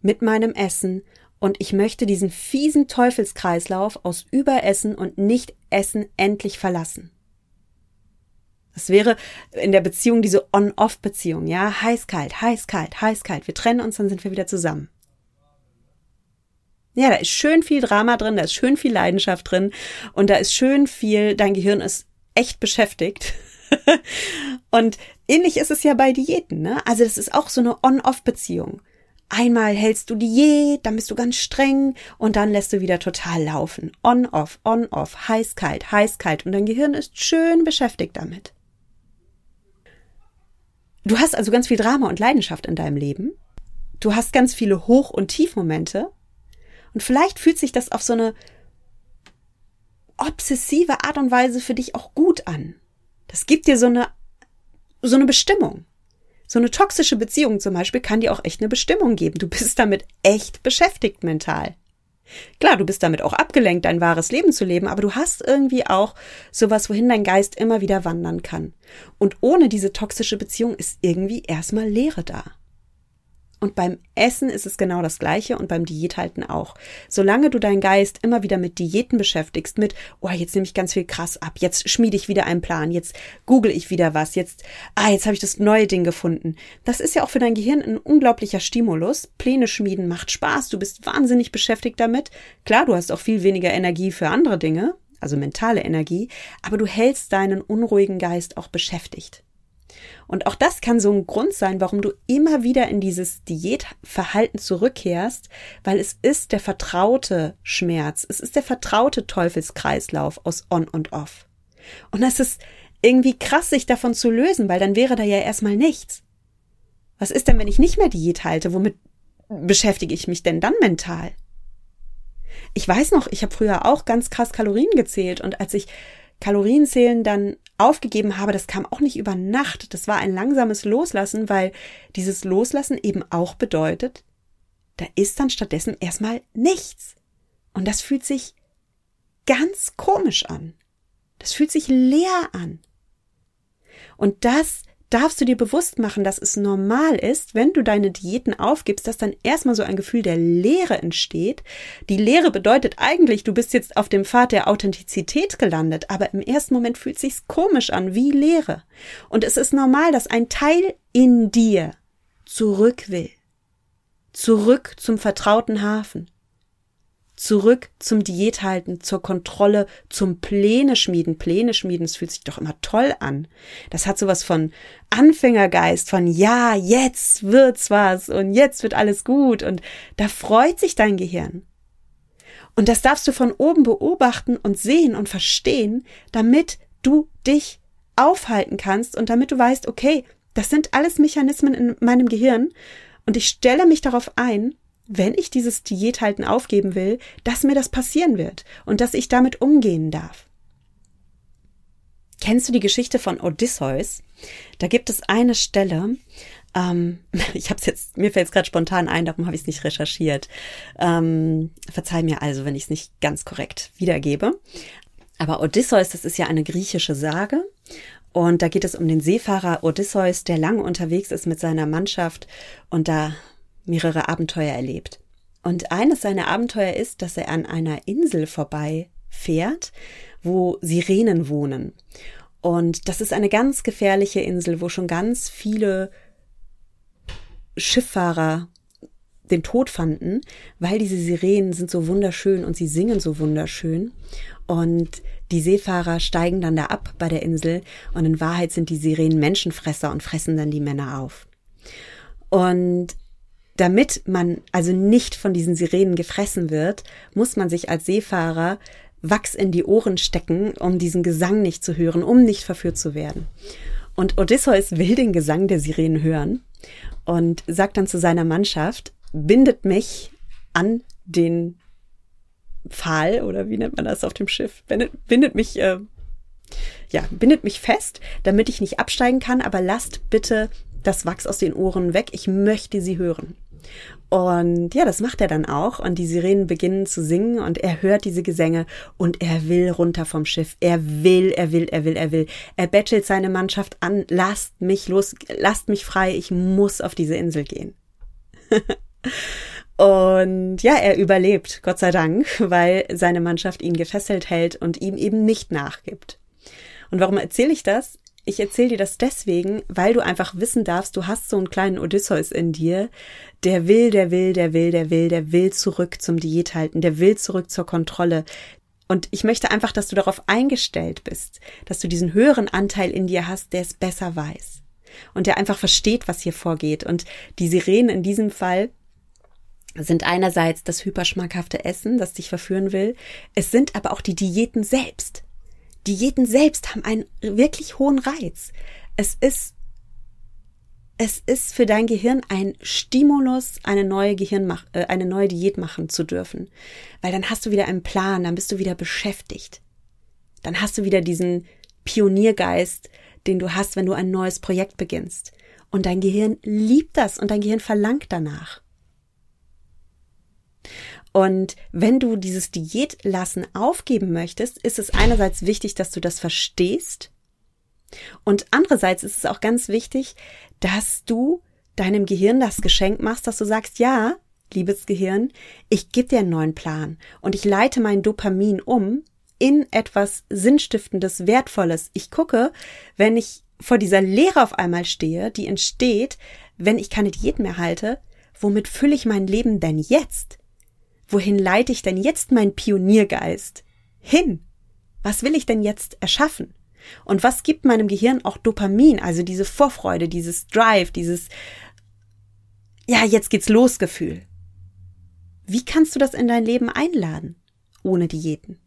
mit meinem Essen und ich möchte diesen fiesen Teufelskreislauf aus Überessen und Nicht-Essen endlich verlassen. Das wäre in der Beziehung diese On-Off-Beziehung, ja, heiß-kalt, heiß-kalt, heiß-kalt. Wir trennen uns, dann sind wir wieder zusammen. Ja, da ist schön viel Drama drin, da ist schön viel Leidenschaft drin und da ist schön viel, dein Gehirn ist echt beschäftigt. [LAUGHS] und ähnlich ist es ja bei Diäten, ne? Also das ist auch so eine On-Off-Beziehung. Einmal hältst du Diät, dann bist du ganz streng und dann lässt du wieder total laufen. On-off, on-off, heiß-kalt, heiß-kalt und dein Gehirn ist schön beschäftigt damit. Du hast also ganz viel Drama und Leidenschaft in deinem Leben. Du hast ganz viele Hoch- und Tiefmomente. Und vielleicht fühlt sich das auf so eine obsessive Art und Weise für dich auch gut an. Das gibt dir so eine, so eine Bestimmung. So eine toxische Beziehung zum Beispiel kann dir auch echt eine Bestimmung geben. Du bist damit echt beschäftigt mental. Klar, du bist damit auch abgelenkt, dein wahres Leben zu leben, aber du hast irgendwie auch sowas, wohin dein Geist immer wieder wandern kann. Und ohne diese toxische Beziehung ist irgendwie erstmal Leere da. Und beim Essen ist es genau das Gleiche und beim Diäthalten auch. Solange du deinen Geist immer wieder mit Diäten beschäftigst, mit, oh, jetzt nehme ich ganz viel krass ab, jetzt schmiede ich wieder einen Plan, jetzt google ich wieder was, jetzt, ah, jetzt habe ich das neue Ding gefunden. Das ist ja auch für dein Gehirn ein unglaublicher Stimulus. Pläne schmieden macht Spaß, du bist wahnsinnig beschäftigt damit. Klar, du hast auch viel weniger Energie für andere Dinge, also mentale Energie, aber du hältst deinen unruhigen Geist auch beschäftigt. Und auch das kann so ein Grund sein, warum du immer wieder in dieses Diätverhalten zurückkehrst, weil es ist der vertraute Schmerz, es ist der vertraute Teufelskreislauf aus On und Off. Und das ist irgendwie krass, sich davon zu lösen, weil dann wäre da ja erstmal nichts. Was ist denn, wenn ich nicht mehr Diät halte? Womit beschäftige ich mich denn dann mental? Ich weiß noch, ich habe früher auch ganz krass Kalorien gezählt und als ich Kalorienzählen dann aufgegeben habe, das kam auch nicht über Nacht. Das war ein langsames Loslassen, weil dieses Loslassen eben auch bedeutet, da ist dann stattdessen erstmal nichts. Und das fühlt sich ganz komisch an. Das fühlt sich leer an. Und das darfst du dir bewusst machen, dass es normal ist, wenn du deine Diäten aufgibst, dass dann erstmal so ein Gefühl der Leere entsteht. Die Leere bedeutet eigentlich, du bist jetzt auf dem Pfad der Authentizität gelandet, aber im ersten Moment fühlt sich's komisch an, wie Leere. Und es ist normal, dass ein Teil in dir zurück will. Zurück zum vertrauten Hafen zurück zum Diäthalten, zur Kontrolle, zum Pläne schmieden. Pläne schmieden, das fühlt sich doch immer toll an. Das hat sowas von Anfängergeist, von ja, jetzt wird's was und jetzt wird alles gut und da freut sich dein Gehirn. Und das darfst du von oben beobachten und sehen und verstehen, damit du dich aufhalten kannst und damit du weißt, okay, das sind alles Mechanismen in meinem Gehirn und ich stelle mich darauf ein, wenn ich dieses Diäthalten aufgeben will, dass mir das passieren wird und dass ich damit umgehen darf. Kennst du die Geschichte von Odysseus? Da gibt es eine Stelle, ähm, [LAUGHS] ich habe es jetzt, mir fällt es gerade spontan ein, darum habe ich es nicht recherchiert. Ähm, verzeih mir also, wenn ich es nicht ganz korrekt wiedergebe. Aber Odysseus, das ist ja eine griechische Sage. Und da geht es um den Seefahrer Odysseus, der lange unterwegs ist mit seiner Mannschaft und da mehrere Abenteuer erlebt. Und eines seiner Abenteuer ist, dass er an einer Insel vorbei fährt, wo Sirenen wohnen. Und das ist eine ganz gefährliche Insel, wo schon ganz viele Schifffahrer den Tod fanden, weil diese Sirenen sind so wunderschön und sie singen so wunderschön. Und die Seefahrer steigen dann da ab bei der Insel und in Wahrheit sind die Sirenen Menschenfresser und fressen dann die Männer auf. Und damit man also nicht von diesen Sirenen gefressen wird, muss man sich als Seefahrer Wachs in die Ohren stecken, um diesen Gesang nicht zu hören, um nicht verführt zu werden. Und Odysseus will den Gesang der Sirenen hören und sagt dann zu seiner Mannschaft, bindet mich an den Pfahl oder wie nennt man das auf dem Schiff? Bindet, bindet mich, äh, ja, bindet mich fest, damit ich nicht absteigen kann, aber lasst bitte das Wachs aus den Ohren weg. Ich möchte sie hören. Und ja, das macht er dann auch. Und die Sirenen beginnen zu singen und er hört diese Gesänge und er will runter vom Schiff. Er will, er will, er will, er will. Er bettelt seine Mannschaft an. Lasst mich los, lasst mich frei. Ich muss auf diese Insel gehen. [LAUGHS] und ja, er überlebt, Gott sei Dank, weil seine Mannschaft ihn gefesselt hält und ihm eben nicht nachgibt. Und warum erzähle ich das? Ich erzähle dir das deswegen, weil du einfach wissen darfst, du hast so einen kleinen Odysseus in dir, der will, der will, der will, der will, der will zurück zum Diäthalten, der will zurück zur Kontrolle. Und ich möchte einfach, dass du darauf eingestellt bist, dass du diesen höheren Anteil in dir hast, der es besser weiß. Und der einfach versteht, was hier vorgeht. Und die Sirenen in diesem Fall sind einerseits das hyperschmackhafte Essen, das dich verführen will. Es sind aber auch die Diäten selbst. Diäten selbst haben einen wirklich hohen Reiz. Es ist es ist für dein Gehirn ein Stimulus, eine neue Gehirnmach äh, eine neue Diät machen zu dürfen, weil dann hast du wieder einen Plan, dann bist du wieder beschäftigt. Dann hast du wieder diesen Pioniergeist, den du hast, wenn du ein neues Projekt beginnst. Und dein Gehirn liebt das und dein Gehirn verlangt danach. Und wenn du dieses Diätlassen aufgeben möchtest, ist es einerseits wichtig, dass du das verstehst. Und andererseits ist es auch ganz wichtig, dass du deinem Gehirn das Geschenk machst, dass du sagst, ja, liebes Gehirn, ich gebe dir einen neuen Plan und ich leite mein Dopamin um in etwas Sinnstiftendes, Wertvolles. Ich gucke, wenn ich vor dieser Leere auf einmal stehe, die entsteht, wenn ich keine Diät mehr halte, womit fülle ich mein Leben denn jetzt? Wohin leite ich denn jetzt meinen Pioniergeist? Hin. Was will ich denn jetzt erschaffen? Und was gibt meinem Gehirn auch Dopamin, also diese Vorfreude, dieses Drive, dieses Ja, jetzt geht's los Gefühl. Wie kannst du das in dein Leben einladen? Ohne Diäten.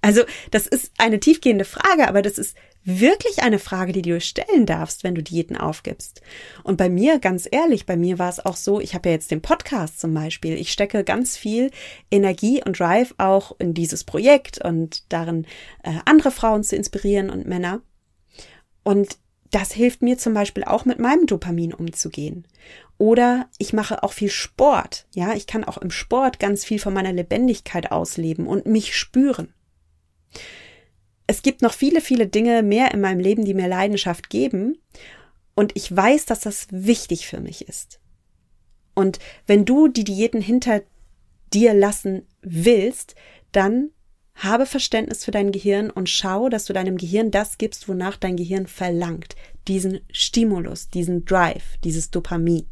Also, das ist eine tiefgehende Frage, aber das ist wirklich eine Frage, die du stellen darfst, wenn du Diäten aufgibst. Und bei mir, ganz ehrlich, bei mir war es auch so, ich habe ja jetzt den Podcast zum Beispiel. Ich stecke ganz viel Energie und Drive auch in dieses Projekt und darin, äh, andere Frauen zu inspirieren und Männer. Und das hilft mir zum Beispiel auch mit meinem Dopamin umzugehen. Oder ich mache auch viel Sport. Ja, ich kann auch im Sport ganz viel von meiner Lebendigkeit ausleben und mich spüren es gibt noch viele, viele Dinge mehr in meinem Leben, die mir Leidenschaft geben. Und ich weiß, dass das wichtig für mich ist. Und wenn du die Diäten hinter dir lassen willst, dann habe Verständnis für dein Gehirn und schau, dass du deinem Gehirn das gibst, wonach dein Gehirn verlangt. Diesen Stimulus, diesen Drive, dieses Dopamin.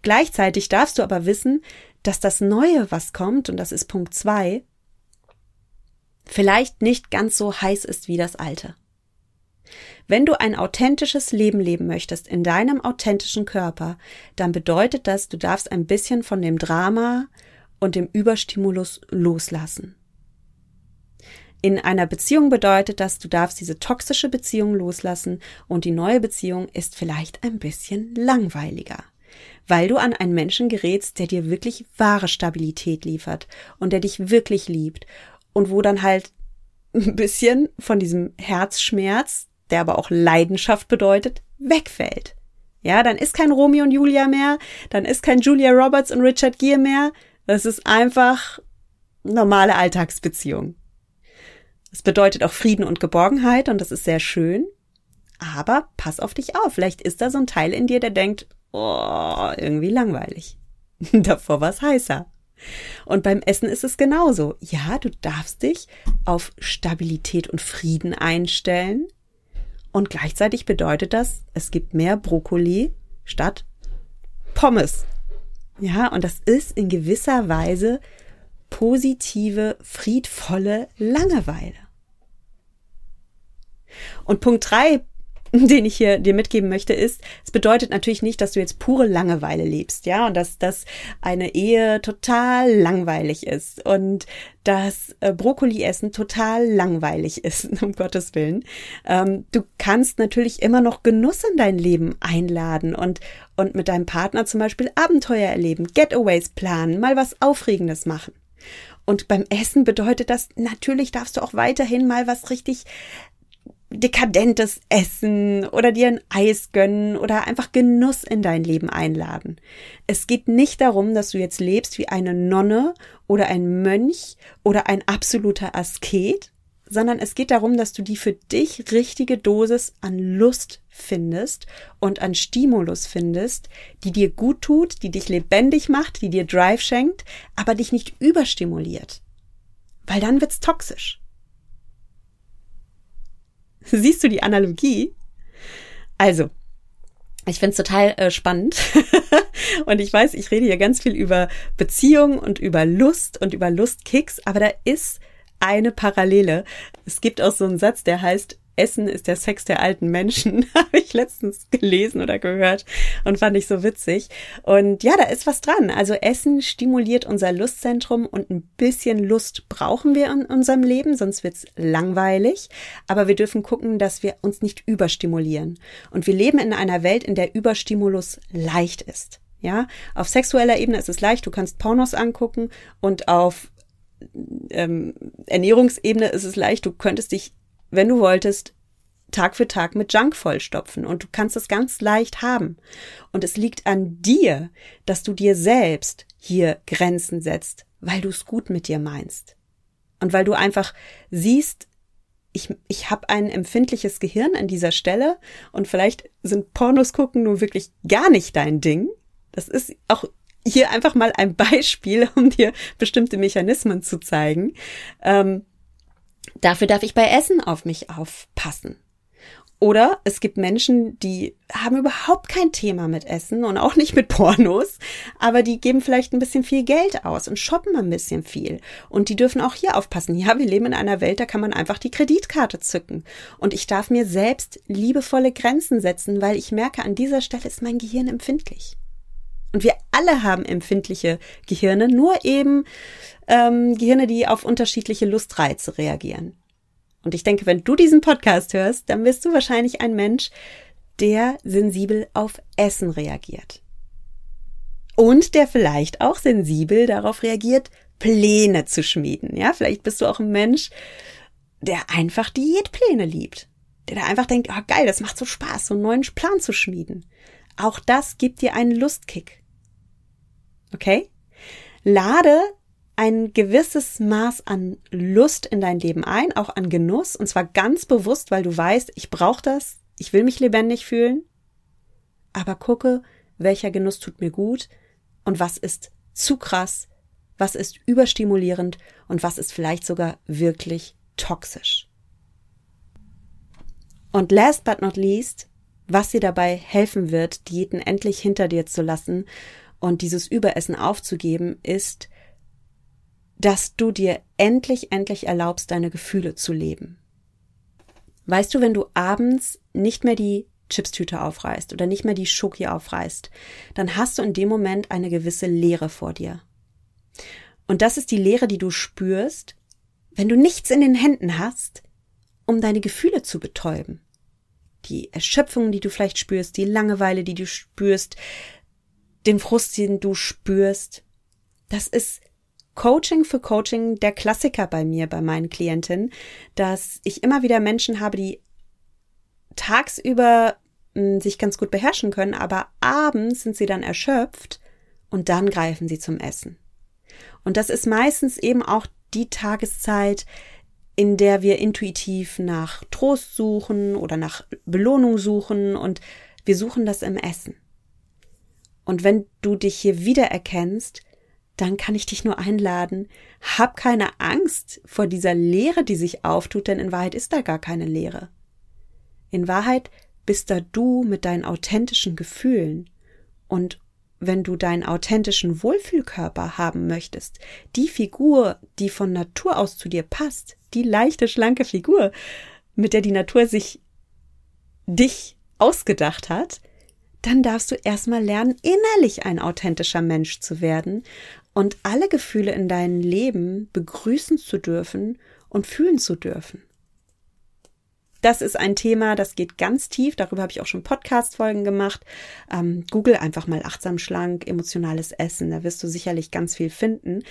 Gleichzeitig darfst du aber wissen, dass das Neue, was kommt, und das ist Punkt zwei, vielleicht nicht ganz so heiß ist wie das alte. Wenn du ein authentisches Leben leben möchtest in deinem authentischen Körper, dann bedeutet das, du darfst ein bisschen von dem Drama und dem Überstimulus loslassen. In einer Beziehung bedeutet das, du darfst diese toxische Beziehung loslassen und die neue Beziehung ist vielleicht ein bisschen langweiliger, weil du an einen Menschen gerätst, der dir wirklich wahre Stabilität liefert und der dich wirklich liebt und wo dann halt ein bisschen von diesem Herzschmerz, der aber auch Leidenschaft bedeutet, wegfällt. Ja, dann ist kein Romeo und Julia mehr, dann ist kein Julia Roberts und Richard Gere mehr. Das ist einfach normale Alltagsbeziehung. Es bedeutet auch Frieden und Geborgenheit und das ist sehr schön. Aber pass auf dich auf. Vielleicht ist da so ein Teil in dir, der denkt, oh, irgendwie langweilig. [LAUGHS] Davor war es heißer. Und beim Essen ist es genauso. Ja, du darfst dich auf Stabilität und Frieden einstellen. Und gleichzeitig bedeutet das, es gibt mehr Brokkoli statt Pommes. Ja, und das ist in gewisser Weise positive, friedvolle Langeweile. Und Punkt drei [LAUGHS] den ich hier dir mitgeben möchte, ist, es bedeutet natürlich nicht, dass du jetzt pure Langeweile lebst, ja, und dass, dass eine Ehe total langweilig ist und dass äh, Brokkoli essen total langweilig ist, [LAUGHS] um Gottes Willen. Ähm, du kannst natürlich immer noch Genuss in dein Leben einladen und, und mit deinem Partner zum Beispiel Abenteuer erleben, Getaways planen, mal was Aufregendes machen. Und beim Essen bedeutet das, natürlich darfst du auch weiterhin mal was richtig dekadentes Essen oder dir ein Eis gönnen oder einfach Genuss in dein Leben einladen. Es geht nicht darum, dass du jetzt lebst wie eine Nonne oder ein Mönch oder ein absoluter Asket, sondern es geht darum, dass du die für dich richtige Dosis an Lust findest und an Stimulus findest, die dir gut tut, die dich lebendig macht, die dir Drive schenkt, aber dich nicht überstimuliert. Weil dann wird's toxisch. [LAUGHS] Siehst du die Analogie? Also, ich finde es total äh, spannend. [LAUGHS] und ich weiß, ich rede hier ganz viel über Beziehung und über Lust und über Lustkicks, aber da ist eine Parallele. Es gibt auch so einen Satz, der heißt, Essen ist der Sex der alten Menschen, [LAUGHS] habe ich letztens gelesen oder gehört und fand ich so witzig. Und ja, da ist was dran. Also Essen stimuliert unser Lustzentrum und ein bisschen Lust brauchen wir in unserem Leben, sonst wird's langweilig. Aber wir dürfen gucken, dass wir uns nicht überstimulieren. Und wir leben in einer Welt, in der Überstimulus leicht ist. Ja, auf sexueller Ebene ist es leicht. Du kannst Pornos angucken und auf ähm, Ernährungsebene ist es leicht. Du könntest dich wenn du wolltest, Tag für Tag mit Junk vollstopfen und du kannst es ganz leicht haben. Und es liegt an dir, dass du dir selbst hier Grenzen setzt, weil du es gut mit dir meinst. Und weil du einfach siehst, ich, ich habe ein empfindliches Gehirn an dieser Stelle und vielleicht sind Pornos gucken nur wirklich gar nicht dein Ding. Das ist auch hier einfach mal ein Beispiel, [LAUGHS] um dir bestimmte Mechanismen zu zeigen. Ähm, Dafür darf ich bei Essen auf mich aufpassen. Oder es gibt Menschen, die haben überhaupt kein Thema mit Essen und auch nicht mit Pornos, aber die geben vielleicht ein bisschen viel Geld aus und shoppen ein bisschen viel. Und die dürfen auch hier aufpassen. Ja, wir leben in einer Welt, da kann man einfach die Kreditkarte zücken. Und ich darf mir selbst liebevolle Grenzen setzen, weil ich merke, an dieser Stelle ist mein Gehirn empfindlich. Und wir alle haben empfindliche Gehirne, nur eben ähm, Gehirne, die auf unterschiedliche Lustreize reagieren. Und ich denke, wenn du diesen Podcast hörst, dann bist du wahrscheinlich ein Mensch, der sensibel auf Essen reagiert. Und der vielleicht auch sensibel darauf reagiert, Pläne zu schmieden. Ja, vielleicht bist du auch ein Mensch, der einfach Diätpläne liebt. Der da einfach denkt, oh geil, das macht so Spaß, so einen neuen Plan zu schmieden. Auch das gibt dir einen Lustkick. Okay? Lade ein gewisses Maß an Lust in dein Leben ein, auch an Genuss, und zwar ganz bewusst, weil du weißt, ich brauche das, ich will mich lebendig fühlen. Aber gucke, welcher Genuss tut mir gut und was ist zu krass, was ist überstimulierend und was ist vielleicht sogar wirklich toxisch. Und last but not least, was dir dabei helfen wird, Diäten endlich hinter dir zu lassen und dieses Überessen aufzugeben, ist, dass du dir endlich, endlich erlaubst, deine Gefühle zu leben. Weißt du, wenn du abends nicht mehr die Chipstüte aufreißt oder nicht mehr die Schoki aufreißt, dann hast du in dem Moment eine gewisse Leere vor dir. Und das ist die Leere, die du spürst, wenn du nichts in den Händen hast, um deine Gefühle zu betäuben. Die Erschöpfung, die du vielleicht spürst, die Langeweile, die du spürst, den Frust, den du spürst. Das ist Coaching für Coaching der Klassiker bei mir, bei meinen Klientinnen, dass ich immer wieder Menschen habe, die tagsüber mh, hm, sich ganz gut beherrschen können, aber abends sind sie dann erschöpft und dann greifen sie zum Essen. Und das ist meistens eben auch die Tageszeit, in der wir intuitiv nach Trost suchen oder nach Belohnung suchen und wir suchen das im Essen. Und wenn du dich hier wiedererkennst, dann kann ich dich nur einladen, hab keine Angst vor dieser Leere, die sich auftut, denn in Wahrheit ist da gar keine Leere. In Wahrheit bist da du mit deinen authentischen Gefühlen. Und wenn du deinen authentischen Wohlfühlkörper haben möchtest, die Figur, die von Natur aus zu dir passt, die leichte, schlanke Figur, mit der die Natur sich dich ausgedacht hat, dann darfst du erstmal lernen, innerlich ein authentischer Mensch zu werden und alle Gefühle in deinem Leben begrüßen zu dürfen und fühlen zu dürfen. Das ist ein Thema, das geht ganz tief. Darüber habe ich auch schon Podcast-Folgen gemacht. Ähm, Google einfach mal achtsam schlank, emotionales Essen. Da wirst du sicherlich ganz viel finden.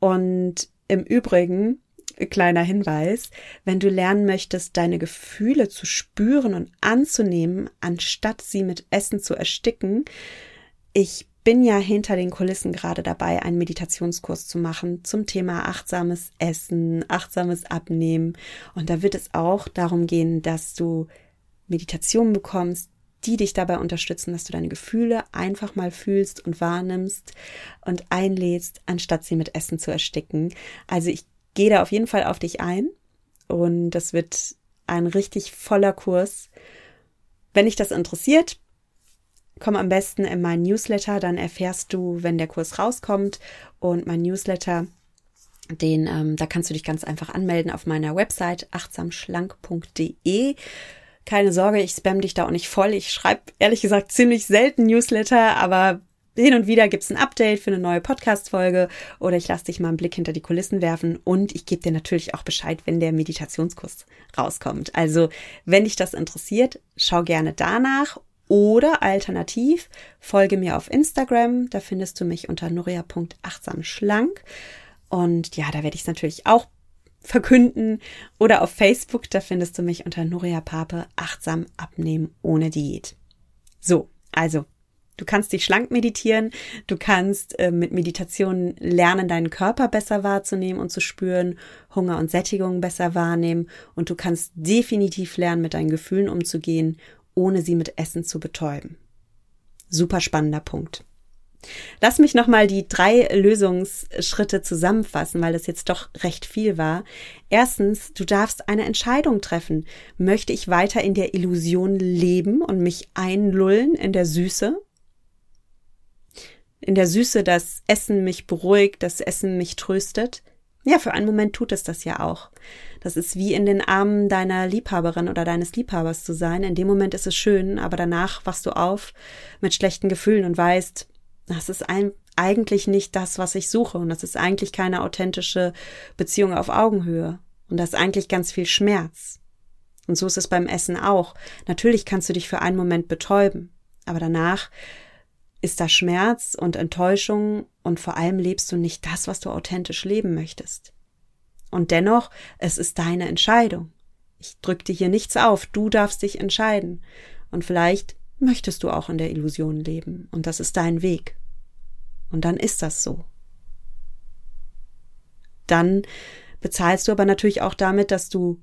Und im Übrigen kleiner Hinweis, wenn du lernen möchtest, deine Gefühle zu spüren und anzunehmen, anstatt sie mit Essen zu ersticken. Ich bin ja hinter den Kulissen gerade dabei, einen Meditationskurs zu machen zum Thema achtsames Essen, achtsames Abnehmen. Und da wird es auch darum gehen, dass du Meditationen bekommst, die dich dabei unterstützen, dass du deine Gefühle einfach mal fühlst und wahrnimmst und einlädst, anstatt sie mit Essen zu ersticken. Also ich gehe da auf jeden Fall auf dich ein und das wird ein richtig voller Kurs. Wenn dich das interessiert, komm am besten in meinen Newsletter, dann erfährst du, wenn der Kurs rauskommt und mein Newsletter den, ähm, da kannst du dich ganz einfach anmelden auf meiner Website achtsamschlank.de. Keine Sorge, ich spam dich da auch nicht voll. Ich schreibe ehrlich gesagt ziemlich selten Newsletter, aber hin und wieder gibt's ein Update für eine neue Podcast-Folge oder ich lasse dich mal einen Blick hinter die Kulissen werfen und ich gebe dir natürlich auch Bescheid, wenn der Meditationskurs rauskommt. Also, wenn dich das interessiert, schau gerne danach oder alternativ folge mir auf Instagram, da findest du mich unter nuria.achtsamschlank und ja, da werde ich es natürlich auch verkünden. Oder auf Facebook, da findest du mich unter Nuria Pape achtsam abnehmen ohne Diät. So, also Du kannst dich schlank meditieren, du kannst äh, mit Meditation lernen, deinen Körper besser wahrzunehmen und zu spüren, Hunger und Sättigung besser wahrnehmen. Und du kannst definitiv lernen, mit deinen Gefühlen umzugehen, ohne sie mit Essen zu betäuben. Super spannender Punkt. Lass mich nochmal die drei Lösungsschritte zusammenfassen, weil das jetzt doch recht viel war. Erstens, du darfst eine Entscheidung treffen. Möchte ich weiter in der Illusion leben und mich einlullen in der Süße? In der Süße, dass Essen mich beruhigt, dass Essen mich tröstet? Ja, für einen Moment tut es das ja auch. Das ist wie in den Armen deiner Liebhaberin oder deines Liebhabers zu sein. In dem Moment ist es schön, aber danach wachst du auf mit schlechten Gefühlen und weißt, das ist ein, eigentlich nicht das, was ich suche. Und das ist eigentlich keine authentische Beziehung auf Augenhöhe. Und das ist eigentlich ganz viel Schmerz. Und so ist es beim Essen auch. Natürlich kannst du dich für einen Moment betäuben, aber danach ist da Schmerz und Enttäuschung und vor allem lebst du nicht das, was du authentisch leben möchtest. Und dennoch, es ist deine Entscheidung. Ich drück dir hier nichts auf, du darfst dich entscheiden. Und vielleicht möchtest du auch in der Illusion leben und das ist dein Weg. Und dann ist das so. Dann bezahlst du aber natürlich auch damit, dass du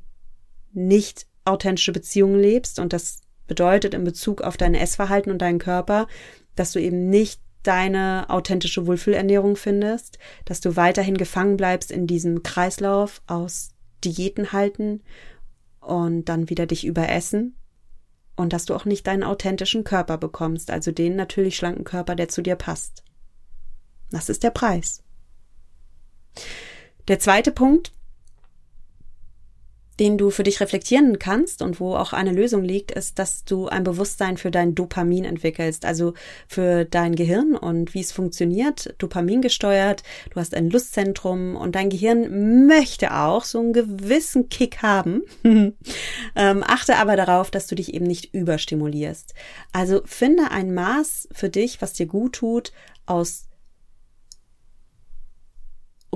nicht authentische Beziehungen lebst und das bedeutet in Bezug auf dein Essverhalten und deinen Körper, dass du eben nicht deine authentische Wohlfühlernährung findest, dass du weiterhin gefangen bleibst in diesem Kreislauf aus Diäten halten und dann wieder dich überessen und dass du auch nicht deinen authentischen Körper bekommst, also den natürlich schlanken Körper, der zu dir passt. Das ist der Preis. Der zweite Punkt, den du für dich reflektieren kannst und wo auch eine Lösung liegt, ist, dass du ein Bewusstsein für dein Dopamin entwickelst, also für dein Gehirn und wie es funktioniert, Dopamin gesteuert, du hast ein Lustzentrum und dein Gehirn möchte auch so einen gewissen Kick haben. [LAUGHS] ähm, achte aber darauf, dass du dich eben nicht überstimulierst. Also finde ein Maß für dich, was dir gut tut, aus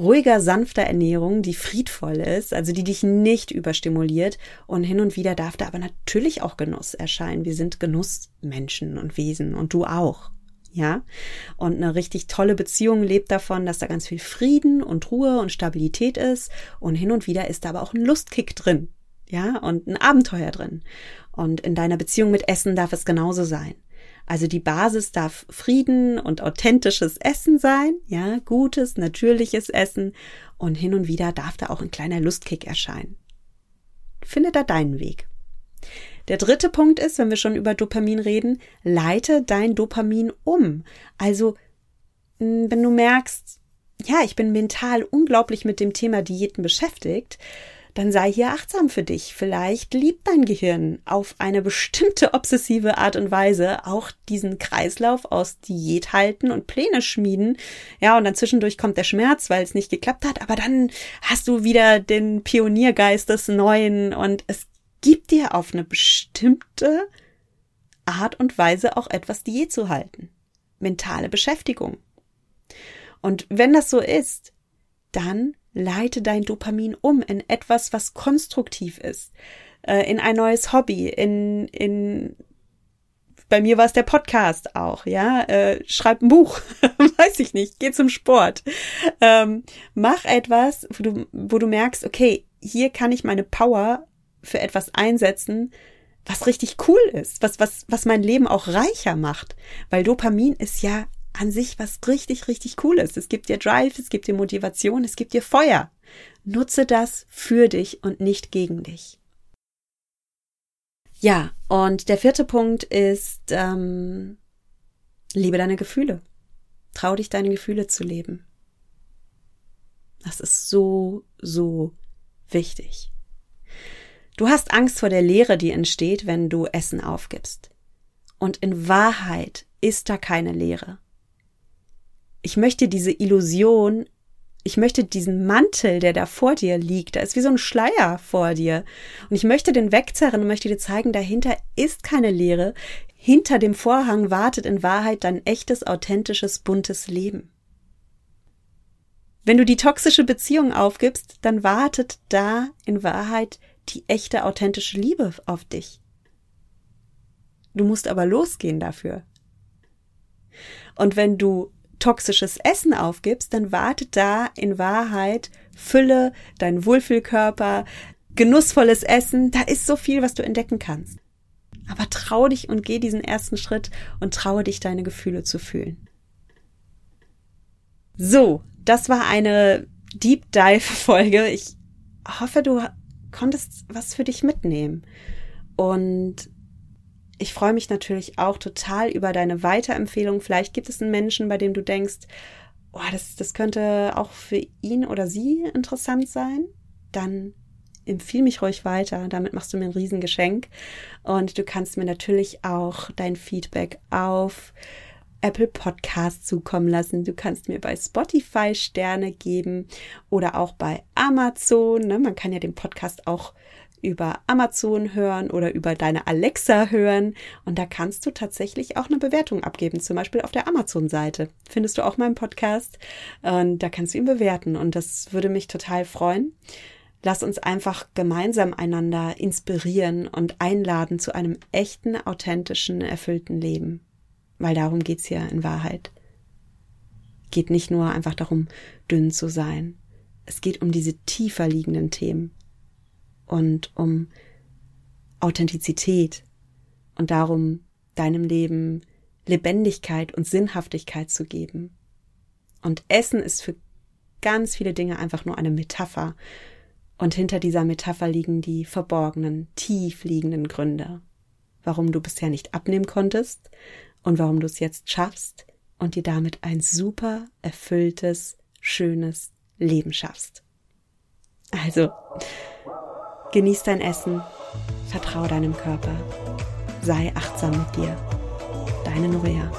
ruhiger, sanfter Ernährung, die friedvoll ist, also die dich nicht überstimuliert. Und hin und wieder darf da aber natürlich auch Genuss erscheinen. Wir sind Genussmenschen und Wesen und du auch. Ja, und eine richtig tolle Beziehung lebt davon, dass da ganz viel Frieden und Ruhe und Stabilität ist. Und hin und wieder ist da aber auch ein Lustkick drin. Ja, und ein Abenteuer drin. Und in deiner Beziehung mit Essen darf es genauso sein. Also die Basis darf Frieden und authentisches Essen sein, ja, gutes, natürliches Essen und hin und wieder darf da auch ein kleiner Lustkick erscheinen. Finde da deinen Weg. Der dritte Punkt ist, wenn wir schon über Dopamin reden, leite dein Dopamin um. Also, wenn du merkst, ja, ich bin mental unglaublich mit dem Thema Diäten beschäftigt, dann sei hier achtsam für dich. Vielleicht liebt dein Gehirn auf eine bestimmte [LAUGHS] obsessive Art und Weise auch diesen Kreislauf aus Diät halten und Pläne schmieden. Ja, und dann zwischendurch kommt der Schmerz, weil es nicht geklappt hat, aber dann hast du wieder den Pioniergeist des Neuen und es gibt dir auf eine bestimmte Art und Weise auch etwas Diät zu halten. Mentale Beschäftigung. Und wenn das so ist, dann leite dein Dopamin um in etwas, was konstruktiv ist, äh, in ein neues Hobby, in, in bei mir war es der Podcast auch, ja. Äh, schreib ein Buch, [LAUGHS] weiß ich nicht, geh zum Sport. Ähm, mach etwas, wo du, wo du merkst, okay, hier kann ich meine Power für etwas einsetzen, was richtig cool ist, was, was, was mein Leben auch reicher macht. Weil Dopamin ist ja an sich was richtig, richtig Cooles. Es gibt dir Drive, es gibt dir Motivation, es gibt dir Feuer. Nutze das für dich und nicht gegen dich. Ja, und der vierte Punkt ist, ähm, liebe deine Gefühle. Trau dich, deine Gefühle zu leben. Das ist so, so wichtig. Du hast Angst vor der Leere, die entsteht, wenn du Essen aufgibst. Und in Wahrheit ist da keine Leere. Ich möchte diese Illusion ich möchte diesen Mantel, der da vor dir liegt, da ist wie so ein Schleier vor dir. Und ich möchte den wegzerren und möchte dir zeigen, dahinter ist keine Leere. Hinter dem Vorhang wartet in Wahrheit dein echtes, authentisches, buntes Leben. Wenn du die toxische Beziehung aufgibst, dann wartet da in Wahrheit die echte, authentische Liebe auf dich. Du musst aber losgehen dafür. Und wenn du toxisches Essen aufgibst, dann wartet da in Wahrheit Fülle, dein Wohlfühlkörper, genussvolles Essen. Da ist so viel, was du entdecken kannst. Aber trau dich und geh diesen ersten Schritt und traue dich, deine Gefühle zu fühlen. So, das war eine Deep Dive Folge. Ich hoffe, du konntest was für dich mitnehmen. Und ich freue mich natürlich auch total über deine Weiterempfehlung. Vielleicht gibt es einen Menschen, bei dem du denkst, oh, das, das könnte auch für ihn oder sie interessant sein. Dann empfiehl mich ruhig weiter. Damit machst du mir ein Riesengeschenk. Und du kannst mir natürlich auch dein Feedback auf Apple Podcast zukommen lassen. Du kannst mir bei Spotify Sterne geben oder auch bei Amazon. Ne? Man kann ja den Podcast auch über Amazon hören oder über deine Alexa hören. Und da kannst du tatsächlich auch eine Bewertung abgeben, zum Beispiel auf der Amazon-Seite. Findest du auch meinen Podcast? Und da kannst du ihn bewerten. Und das würde mich total freuen. Lass uns einfach gemeinsam einander inspirieren und einladen zu einem echten, authentischen, erfüllten Leben. Weil darum geht's ja in Wahrheit. Geht nicht nur einfach darum, dünn zu sein. Es geht um diese tiefer liegenden Themen und um Authentizität und darum, deinem Leben Lebendigkeit und Sinnhaftigkeit zu geben. Und Essen ist für ganz viele Dinge einfach nur eine Metapher. Und hinter dieser Metapher liegen die verborgenen, tief liegenden Gründe, warum du bisher nicht abnehmen konntest und warum du es jetzt schaffst und dir damit ein super erfülltes, schönes Leben schaffst. Also, Genieß dein Essen, vertraue deinem Körper, sei achtsam mit dir. Deine Norea.